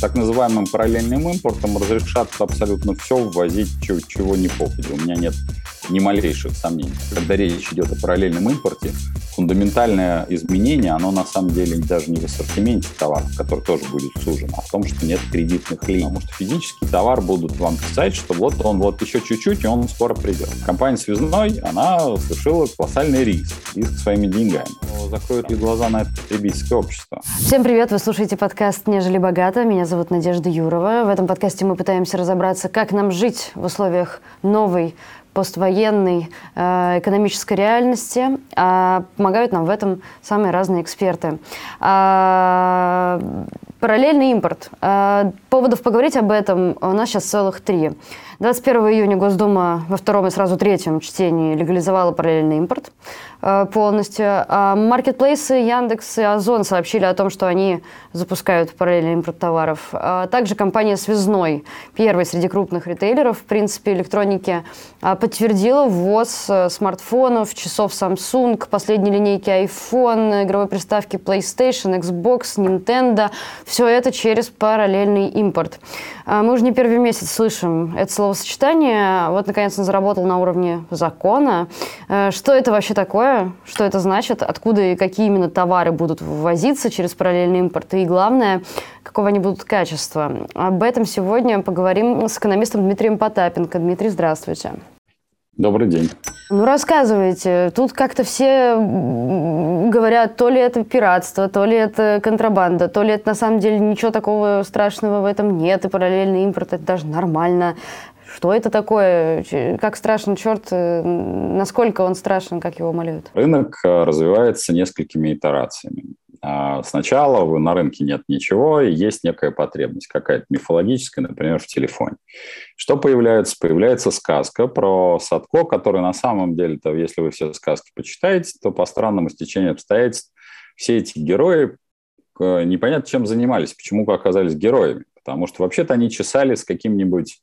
так называемым параллельным импортом разрешат абсолютно все ввозить, чего, чего не попадет. У меня нет ни малейших сомнений. Когда речь идет о параллельном импорте, фундаментальное изменение, оно на самом деле даже не в ассортименте товаров, который тоже будет сужен, а в том, что нет кредитных линий. Потому что физический товар будут вам писать, что вот он вот еще чуть-чуть, и он скоро придет. Компания Связной, она совершила колоссальный риск, риск своими деньгами. Закроют ли глаза на это потребительское общество? Всем привет, вы слушаете подкаст «Нежели богато». Меня зовут Надежда Юрова. В этом подкасте мы пытаемся разобраться, как нам жить в условиях новой поствоенной э, экономической реальности. А помогают нам в этом самые разные эксперты. А, параллельный импорт. А, поводов поговорить об этом у нас сейчас целых три. 21 июня Госдума во втором и сразу третьем чтении легализовала параллельный импорт э, полностью. А маркетплейсы Яндекс и Озон сообщили о том, что они запускают параллельный импорт товаров. А также компания Связной, первая среди крупных ритейлеров, в принципе, электроники, а, подтвердила ввоз э, смартфонов, часов Samsung, последней линейки iPhone, игровой приставки PlayStation, Xbox, Nintendo. Все это через параллельный импорт. Мы уже не первый месяц слышим это слово словосочетание. Вот, наконец, он заработал на уровне закона. Э, что это вообще такое? Что это значит? Откуда и какие именно товары будут ввозиться через параллельный импорт? И главное, какого они будут качества? Об этом сегодня поговорим с экономистом Дмитрием Потапенко. Дмитрий, здравствуйте. Добрый день. Ну, рассказывайте. Тут как-то все говорят, то ли это пиратство, то ли это контрабанда, то ли это на самом деле ничего такого страшного в этом нет, и параллельный импорт это даже нормально. Что это такое? Как страшен черт? Э, насколько он страшен, как его молят? Рынок э, развивается несколькими итерациями. А, сначала на рынке нет ничего, и есть некая потребность, какая-то мифологическая, например, в телефоне. Что появляется? Появляется сказка про Садко, который на самом деле-то, если вы все сказки почитаете, то по странному стечению обстоятельств все эти герои э, непонятно чем занимались, почему оказались героями. Потому что вообще-то они чесали с каким-нибудь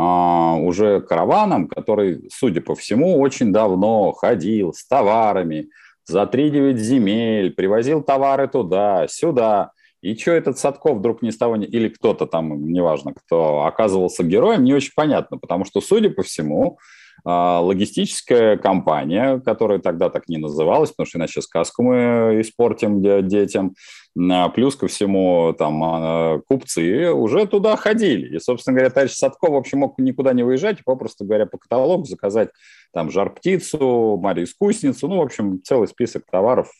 уже караваном, который, судя по всему, очень давно ходил с товарами, за 3-9 земель, привозил товары туда, сюда. И что этот Садков вдруг ни с того, или кто-то там, неважно кто, оказывался героем, не очень понятно, потому что, судя по всему, а, логистическая компания, которая тогда так не называлась, потому что иначе сказку мы испортим детям, а, плюс ко всему там а, купцы уже туда ходили. И, собственно говоря, товарищ Садков, в общем, мог никуда не выезжать, попросту говоря, по каталогу заказать там жар-птицу, Марию-искусницу, ну, в общем, целый список товаров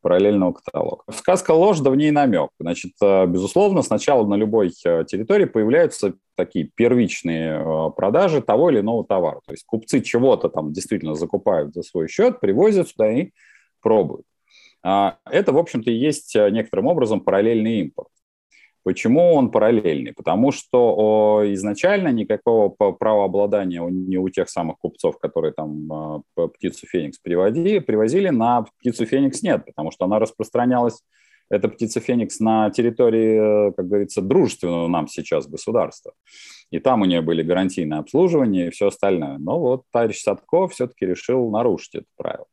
параллельного каталога. Сказка ложь, да в ней намек. Значит, э, безусловно, сначала на любой э, территории появляются такие первичные э, продажи того или иного товара. То есть купцы чего-то там действительно закупают за свой счет, привозят сюда и пробуют. А, это, в общем-то, и есть некоторым образом параллельный импорт. Почему он параллельный? Потому что изначально никакого правообладания не у тех самых купцов, которые там а, птицу Феникс приводили, привозили, на птицу Феникс нет, потому что она распространялась, эта птица Феникс, на территории, э, как говорится, дружественного нам сейчас государства. И там у нее были гарантийное обслуживание и все остальное. Но вот товарищ Садков все-таки решил нарушить это правило.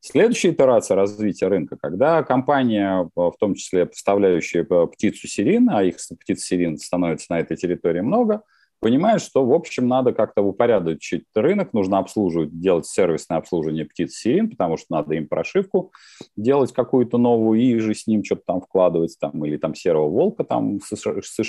Следующая итерация развития рынка, когда компания, в том числе поставляющая птицу сирин, а их птиц сирин становится на этой территории много, понимает, что, в общем, надо как-то упорядочить рынок, нужно обслуживать, делать сервисное обслуживание птиц сирин, потому что надо им прошивку делать какую-то новую и же с ним что-то там вкладывать, там, или там серого волка там с, с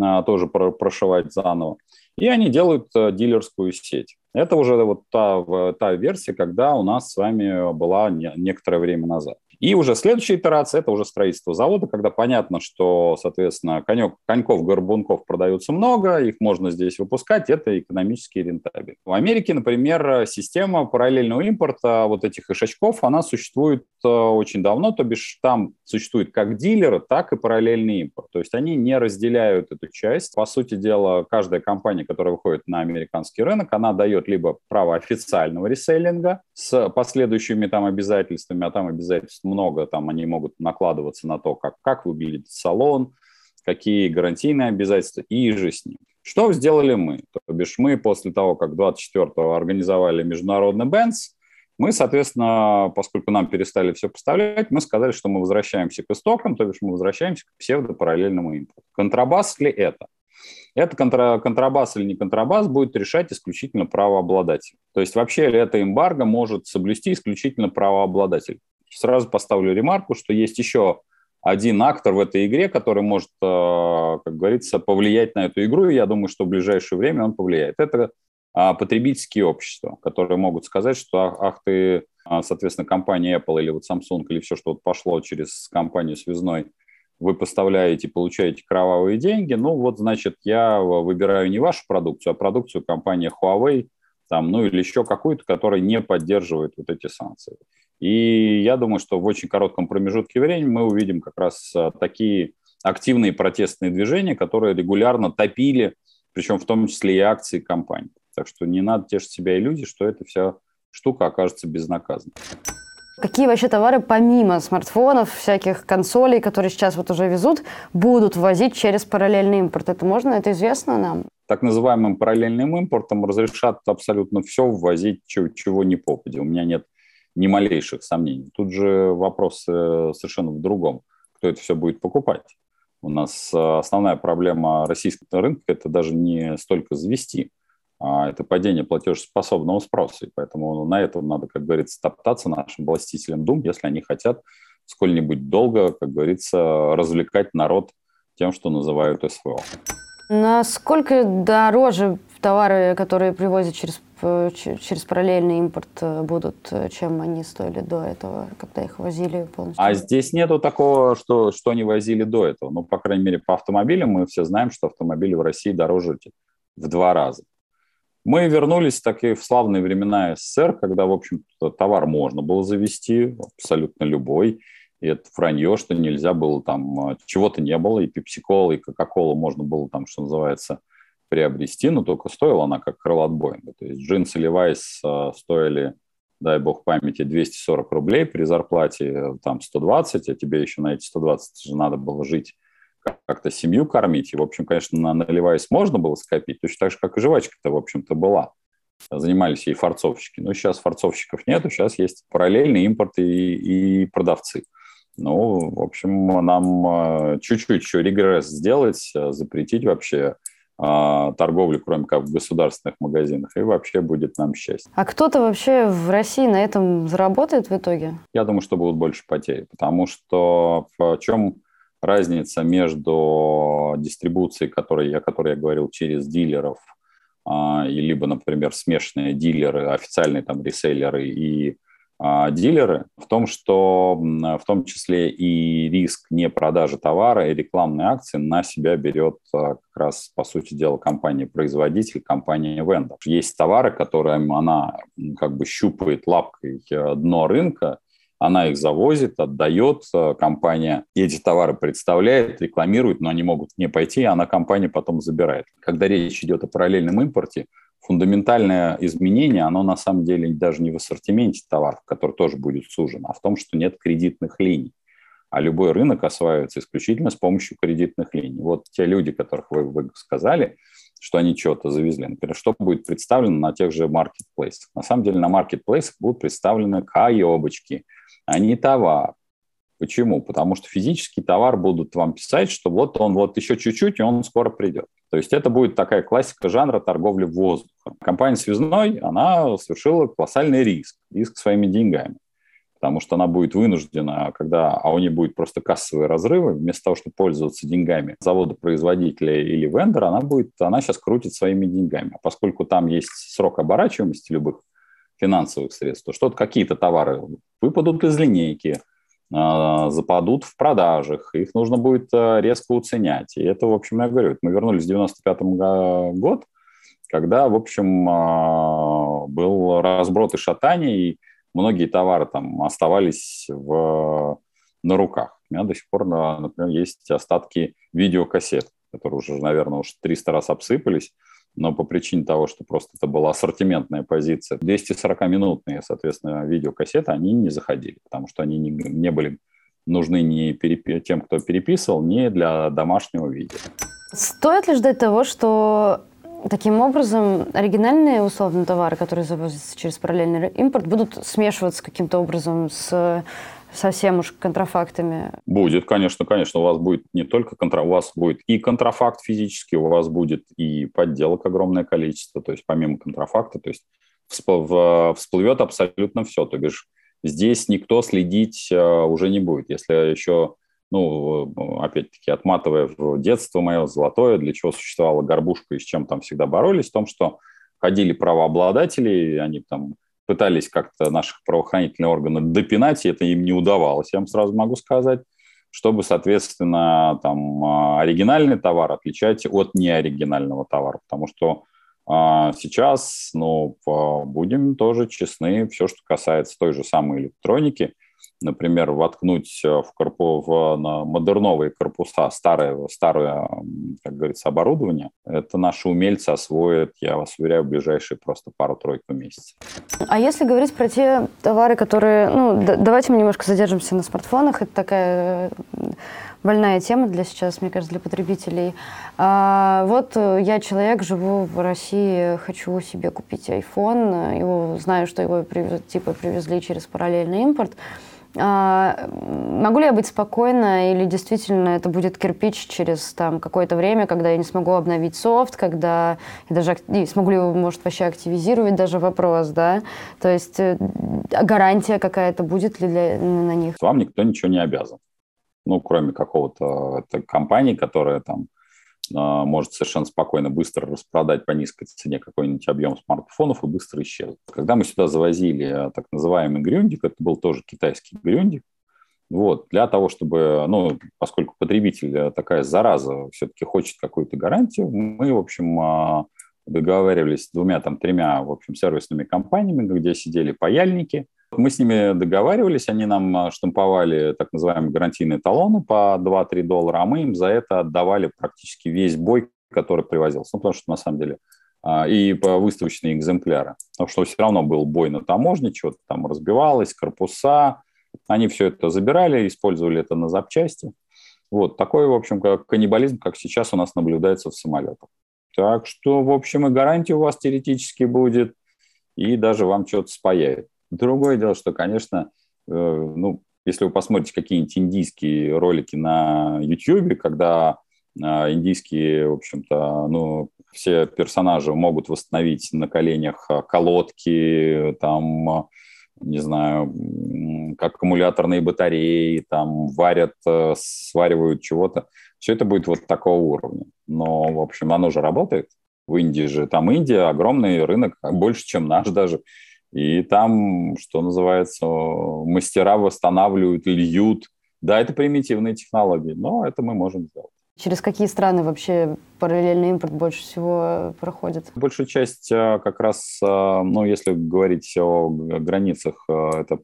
а, тоже прошивать заново. И они делают э, дилерскую сеть. Это уже вот та, та версия, когда у нас с вами была не, некоторое время назад. И уже следующая итерация – это уже строительство завода, когда понятно, что, соответственно, конек, коньков, горбунков продается много, их можно здесь выпускать, это экономически рентабельно. В Америке, например, система параллельного импорта вот этих ишачков, она существует э, очень давно, то бишь там существует как дилеры, так и параллельный импорт. То есть они не разделяют эту часть. По сути дела, каждая компания, которая выходит на американский рынок, она дает либо право официального реселлинга с последующими там обязательствами, а там обязательств много, там они могут накладываться на то, как, как выглядит салон, какие гарантийные обязательства и же с ним. Что сделали мы? То бишь мы после того, как 24-го организовали международный Бенц, Мы, соответственно, поскольку нам перестали все поставлять, мы сказали, что мы возвращаемся к истокам, то есть мы возвращаемся к псевдопараллельному импорту. Контрабас ли это? Это контра, контрабас или не контрабас будет решать исключительно правообладатель. То есть вообще ли это эмбарго может соблюсти исключительно правообладатель. Сразу поставлю ремарку, что есть еще один актор в этой игре, который может, э, как говорится, повлиять на эту игру, и я думаю, что в ближайшее время он повлияет. Это а, потребительские общества, которые могут сказать, что ах ты, а, соответственно, компания Apple или вот Samsung или все, что вот пошло через компанию связной, вы поставляете, получаете кровавые деньги, ну вот, значит, я выбираю не вашу продукцию, а продукцию компании Huawei, там, ну или еще какую-то, которая не поддерживает вот эти санкции. И я думаю, что в очень коротком промежутке времени мы увидим как раз а, такие активные протестные движения, которые регулярно топили, причем в том числе и акции компаний. Так что не надо тешить себя иллюзий, что эта вся штука окажется безнаказанной. Какие вообще товары помимо смартфонов, всяких консолей, которые сейчас вот уже везут, будут ввозить через параллельный импорт? Это можно, это известно нам? Так называемым параллельным импортом разрешат абсолютно все ввозить, чего, чего не попади. У меня нет ни малейших сомнений. Тут же вопрос э, совершенно в другом. Кто это все будет покупать? У нас э, основная проблема российского рынка – это даже не столько завести, а это падение платежеспособного спроса. И поэтому на этом надо, как говорится, топтаться нашим властителям дум, если они хотят сколь-нибудь долго, как говорится, развлекать народ тем, что называют СВО. Насколько дороже товары, которые привозят через, через параллельный импорт, э, будут, э, чем они стоили до этого, когда их возили полностью? А здесь нету такого, что, что они возили до этого. Ну, по крайней мере, по автомобилям мы все знаем, что автомобили в России дороже в два раза. Мы вернулись такие в славные времена СССР, когда, в общем-то, товар можно было завести, абсолютно любой. И это вранье, что нельзя было там, э, чего-то не было, и пепси-кола, и кока-колу можно было там, что называется, приобрести, но только стоила она как крыло от Боинга. То есть джинсы Levi's э, стоили, дай бог памяти, 240 рублей при зарплате э, там 120, а тебе еще на эти 120 же надо было жить как-то семью кормить. И, в общем, конечно, на, на Levi's можно было скопить, точно так же, как и жвачка-то, в общем-то, была. Занимались ей форцовщики. Но сейчас форцовщиков нету, сейчас есть параллельный импорт и, и продавцы. Ну, в общем, нам э, чуть-чуть еще регресс сделать, запретить вообще э, торговлю, кроме как в государственных магазинах, и вообще будет нам счастье. А кто-то вообще в России на этом заработает в итоге? Я думаю, что будут больше потери, потому что в чем разница между дистрибуцией, которой, о которой я говорил, через дилеров, а, и либо, например, смешанные дилеры, официальные там реселлеры и а, дилеры том, что в том числе и риск не продажи товара и рекламной акции на себя берет а, как раз, по сути дела, компания-производитель, компания-вендор. Есть товары, которые она как бы щупает лапкой э, дно рынка, она их завозит, отдает, э, компания эти товары представляет, рекламирует, но они могут не пойти, и она компания потом забирает. Когда речь идет о параллельном импорте, фундаментальное изменение, оно на самом деле даже не в ассортименте товаров, который тоже будет сужен, а в том, что нет кредитных линий. А любой рынок осваивается исключительно с помощью кредитных линий. Вот те люди, которых вы, вы сказали, что они что-то завезли. Например, что будет представлено на тех же маркетплейсах? На самом деле на маркетплейсах будут представлены каебочки, а не товар. Почему? Потому что физический товар будут вам писать, что вот он вот еще чуть-чуть, и он скоро придет. То есть это будет такая классика жанра торговли воздухом. Компания «Связной», она совершила колоссальный риск, риск своими деньгами. Потому что она будет вынуждена, когда, а у нее будет просто кассовые разрывы, вместо того, чтобы пользоваться деньгами завода-производителя или вендора, она будет, она сейчас крутит своими деньгами. А поскольку там есть срок оборачиваемости любых финансовых средств, то что-то какие-то товары выпадут из линейки, западут в продажах, их нужно будет а, резко уценять. И это, в общем, я говорю, мы вернулись в 95 год, когда, в общем, а, был разброд и шатание, и многие товары там оставались в, на руках. У меня до сих пор, например, есть остатки видеокассет, которые уже, наверное, уж 300 раз обсыпались, но по причине того, что просто это была ассортиментная позиция, 240-минутные, соответственно, видеокассеты, они не заходили, потому что они не, не были нужны ни перепи- тем, кто переписывал, ни для домашнего видео. Стоит ли ждать того, что Таким образом, оригинальные условно товары, которые завозятся через параллельный импорт, будут смешиваться каким-то образом с совсем уж контрафактами? Будет, конечно, конечно. У вас будет не только контра... у вас будет и контрафакт физический, у вас будет и подделок огромное количество, то есть помимо контрафакта, то есть всплывет абсолютно все. То бишь здесь никто следить э, уже не будет. Если еще, ну, опять-таки, отматывая в детство мое золотое, для чего существовала горбушка и с чем там всегда боролись, в том, что ходили правообладатели, они там пытались как-то наших правоохранительных органов допинать, и это им не удавалось, я вам сразу могу сказать, чтобы, соответственно, там, а, оригинальный товар отличать от неоригинального товара, потому что а сейчас, ну, будем тоже честны, все, что касается той же самой электроники, например, воткнуть э, в, корпу, в на модерновые корпуса старое, старое, как говорится, оборудование, это наши умельцы освоят, я вас уверяю, в ближайшие просто пару-тройку месяцев. А если говорить про те товары, которые... Ну, давайте мы немножко задержимся на смартфонах. Это такая больная тема для сейчас, мне кажется, для потребителей. А, вот э, я человек, живу в России, хочу себе купить iPhone, его, знаю, что его типа привезли через параллельный импорт. А, могу ли я быть спокойна или действительно это будет кирпич через там какое-то время, когда я не смогу обновить софт, когда я даже не смогу ли его, может, вообще активизировать, даже вопрос, да? То есть э, гарантия какая-то будет ли для, на них? Вам никто ничего не обязан ну, кроме какого-то компании, которая там а, может совершенно спокойно быстро распродать по низкой цене какой-нибудь объем смартфонов и быстро исчезнуть. Когда мы сюда завозили а, так называемый грюндик, это был тоже китайский грюндик, вот, для того, чтобы, ну, поскольку потребитель э, такая зараза все-таки хочет какую-то гарантию, мы, в общем, а, договаривались с двумя, там, тремя, в общем, сервисными компаниями, где сидели паяльники – мы с ними договаривались, они нам а, штамповали так называемые гарантийные талоны по 2-3 доллара, а мы им за это отдавали практически весь бой, который привозился. Ну, потому что на самом деле а, и по выставочные экземпляры. Потому что все равно был бой на таможне, что-то там разбивалось, корпуса. Они все это забирали, использовали это на запчасти. Вот такой, в общем, как каннибализм, как сейчас у нас наблюдается в самолетах. Так что, в общем, и гарантия у вас теоретически будет, и даже вам что-то спаяет. Другое дело, что, конечно, э, ну, если вы посмотрите какие-нибудь индийские ролики на YouTube, когда э, индийские, в общем-то, ну, все персонажи могут восстановить на коленях э, колодки, там, не знаю, как аккумуляторные батареи, там, варят, сваривают чего-то. Все это будет вот такого уровня. Но, в общем, оно же работает. В Индии же, там Индия, огромный рынок, больше, чем наш даже. И там, что называется, мастера восстанавливают, льют. Да, это примитивные технологии, но это мы можем сделать. Через какие страны вообще параллельный импорт больше всего проходит? Большая часть э, как раз, э, ну, если говорить о границах, э, это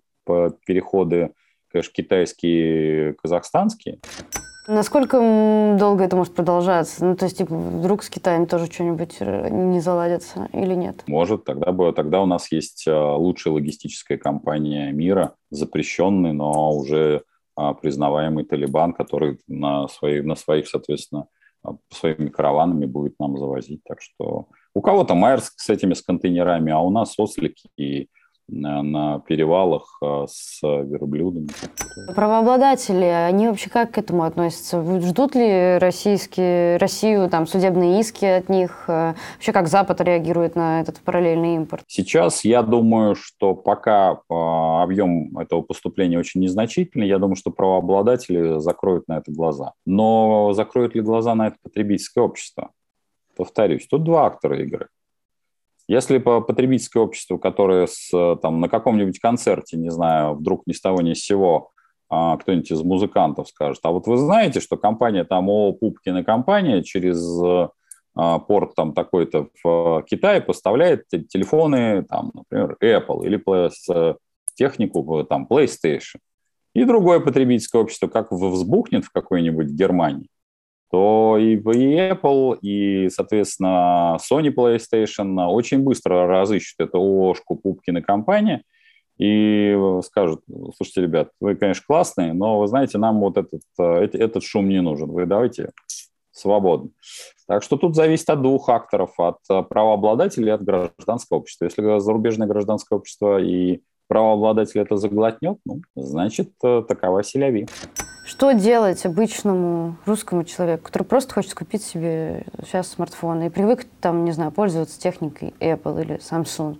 переходы, конечно, китайские, казахстанские. Насколько долго это может продолжаться? Ну, то есть, типа, вдруг с Китаем тоже что-нибудь э, не заладится или нет? Может, тогда, бы, тогда у нас есть э, лучшая логистическая компания мира, запрещенный, но уже а, признаваемый Талибан, который на, свои, на своих, соответственно, а, своими караванами будет нам завозить. Так что у кого-то Майерск с этими с контейнерами, а у нас ослики и на перевалах а, с верблюдами. Правообладатели, они вообще как к этому относятся? Ждут ли российские, Россию там, судебные иски от них? А, вообще как Запад реагирует на этот параллельный импорт? Сейчас я думаю, что пока а, объем этого поступления очень незначительный, я думаю, что правообладатели закроют на это глаза. Но закроют ли глаза на это потребительское общество? Повторюсь, тут два актора игры. Если по потребительское общество, которое с, там, на каком-нибудь концерте, не знаю, вдруг ни с того ни с сего а, кто-нибудь из музыкантов скажет, а вот вы знаете, что компания там ООО Пупкина компания через а, порт там такой-то в Китае поставляет телефоны, там, например, Apple или технику там PlayStation. И другое потребительское общество, как взбухнет в какой-нибудь Германии, то и, и Apple, и, соответственно, Sony PlayStation очень быстро разыщут эту ООшку Пупкина компания и скажут, слушайте, ребят, вы, конечно, классные, но, вы знаете, нам вот этот, этот шум не нужен. Вы давайте свободно. Так что тут зависит от двух акторов, от правообладателей и от гражданского общества. Если зарубежное гражданское общество и правообладатель это заглотнет, ну, значит, э, такова селяви. Что делать обычному русскому человеку, который просто хочет купить себе сейчас смартфон и привык там, не знаю, пользоваться техникой Apple или Samsung?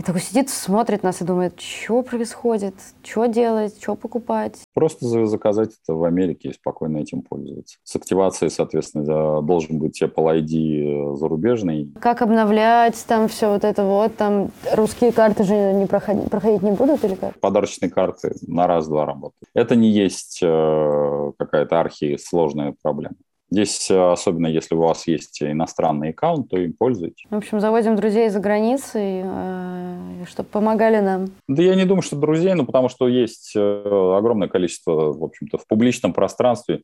И такой сидит, смотрит нас и думает, что происходит, что делать, что покупать. Просто заказать это в Америке и спокойно этим пользоваться. С активацией, соответственно, должен быть Apple ID э, зарубежный. Как обновлять там все вот это вот, там русские карты же не проходить, проходить не будут или как? Подарочные карты на раз-два работают. Это не есть э, какая-то архисложная проблема. Здесь, э, особенно если у вас есть иностранный аккаунт, то им пользуйтесь. В общем, заводим друзей за границей, э, чтобы помогали нам. Да я не думаю, что друзей, ну потому что есть э, огромное количество, в общем-то, в публичном пространстве.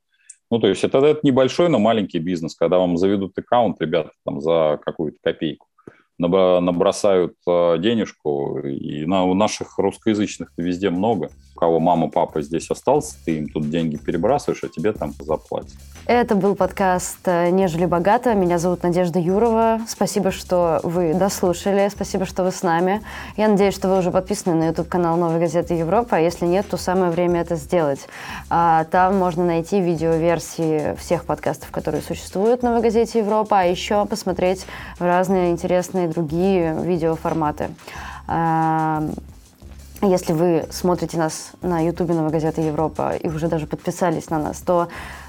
Ну, то есть это, это небольшой, но маленький бизнес, когда вам заведут аккаунт, ребята, там за какую-то копейку набросают э, денежку, и на, у наших русскоязычных везде много. У кого мама, папа здесь остался, ты им тут деньги перебрасываешь, а тебе там заплатят. Это был подкаст э, «Нежели богато». Меня зовут Надежда Юрова. Спасибо, что вы дослушали. Спасибо, что вы с нами. Я надеюсь, что вы уже подписаны на YouTube-канал «Новой газеты Европа». А если нет, то самое время это сделать. А, там можно найти видеоверсии всех подкастов, которые существуют в «Новой газете Европа», а еще посмотреть разные интересные разные другие видеоформаты. Эм, если вы смотрите нас на YouTube Новой газеты Европа и уже даже подписались на нас, то,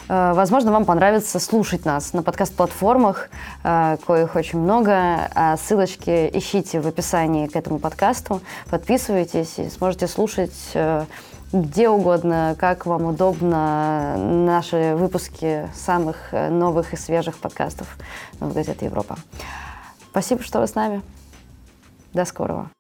э, возможно, вам понравится слушать нас на подкаст-платформах, э, коих очень много. А ссылочки ищите в описании к этому подкасту, подписывайтесь и сможете слушать э, где угодно, как вам удобно наши выпуски самых новых и свежих подкастов Новой газеты Европа. Спасибо, что вы с нами. До скорого.